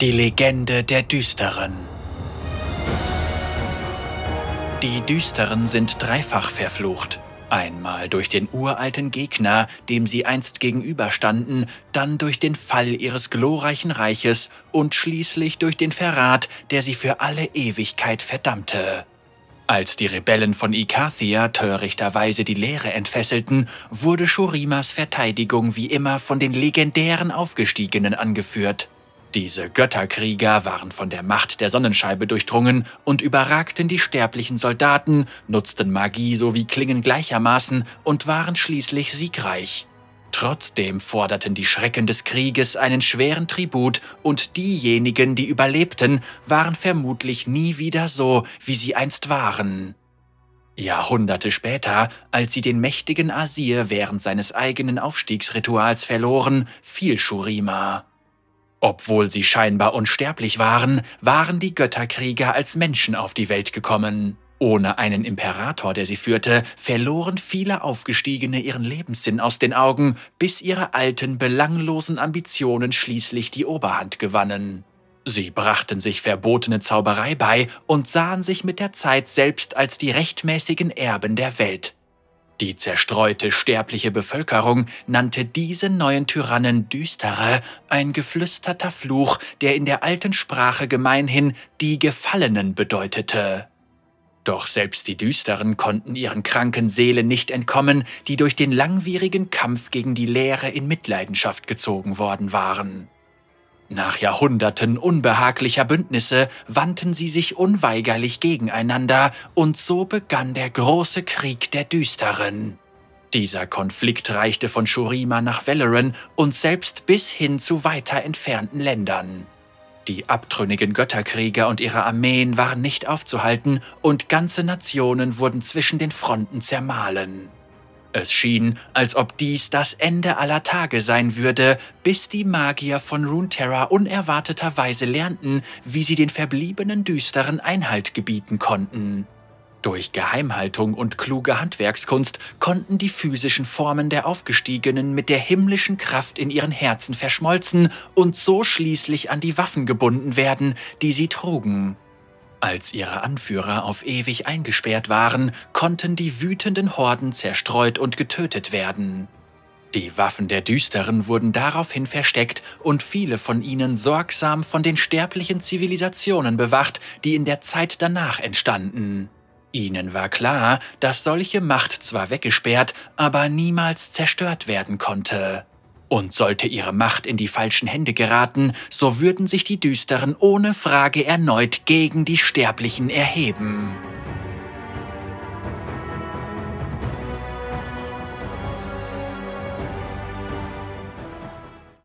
Die Legende der Düsteren Die Düsteren sind dreifach verflucht. Einmal durch den uralten Gegner, dem sie einst gegenüberstanden, dann durch den Fall ihres glorreichen Reiches und schließlich durch den Verrat, der sie für alle Ewigkeit verdammte. Als die Rebellen von Ikathia törichterweise die Lehre entfesselten, wurde Shurimas Verteidigung wie immer von den legendären Aufgestiegenen angeführt. Diese Götterkrieger waren von der Macht der Sonnenscheibe durchdrungen und überragten die sterblichen Soldaten, nutzten Magie sowie Klingen gleichermaßen und waren schließlich siegreich. Trotzdem forderten die Schrecken des Krieges einen schweren Tribut und diejenigen, die überlebten, waren vermutlich nie wieder so, wie sie einst waren. Jahrhunderte später, als sie den mächtigen Asir während seines eigenen Aufstiegsrituals verloren, fiel Shurima. Obwohl sie scheinbar unsterblich waren, waren die Götterkrieger als Menschen auf die Welt gekommen. Ohne einen Imperator, der sie führte, verloren viele Aufgestiegene ihren Lebenssinn aus den Augen, bis ihre alten, belanglosen Ambitionen schließlich die Oberhand gewannen. Sie brachten sich verbotene Zauberei bei und sahen sich mit der Zeit selbst als die rechtmäßigen Erben der Welt. Die zerstreute sterbliche Bevölkerung nannte diese neuen Tyrannen Düstere, ein geflüsterter Fluch, der in der alten Sprache gemeinhin die Gefallenen bedeutete. Doch selbst die Düsteren konnten ihren kranken Seelen nicht entkommen, die durch den langwierigen Kampf gegen die Leere in Mitleidenschaft gezogen worden waren. Nach Jahrhunderten unbehaglicher Bündnisse wandten sie sich unweigerlich gegeneinander und so begann der große Krieg der Düsteren. Dieser Konflikt reichte von Shurima nach Valoran und selbst bis hin zu weiter entfernten Ländern. Die abtrünnigen Götterkrieger und ihre Armeen waren nicht aufzuhalten und ganze Nationen wurden zwischen den Fronten zermahlen. Es schien, als ob dies das Ende aller Tage sein würde, bis die Magier von Runeterra unerwarteterweise lernten, wie sie den verbliebenen Düsteren Einhalt gebieten konnten. Durch Geheimhaltung und kluge Handwerkskunst konnten die physischen Formen der Aufgestiegenen mit der himmlischen Kraft in ihren Herzen verschmolzen und so schließlich an die Waffen gebunden werden, die sie trugen. Als ihre Anführer auf ewig eingesperrt waren, konnten die wütenden Horden zerstreut und getötet werden. Die Waffen der Düsteren wurden daraufhin versteckt und viele von ihnen sorgsam von den sterblichen Zivilisationen bewacht, die in der Zeit danach entstanden. Ihnen war klar, dass solche Macht zwar weggesperrt, aber niemals zerstört werden konnte. Und sollte ihre Macht in die falschen Hände geraten, so würden sich die Düsteren ohne Frage erneut gegen die Sterblichen erheben.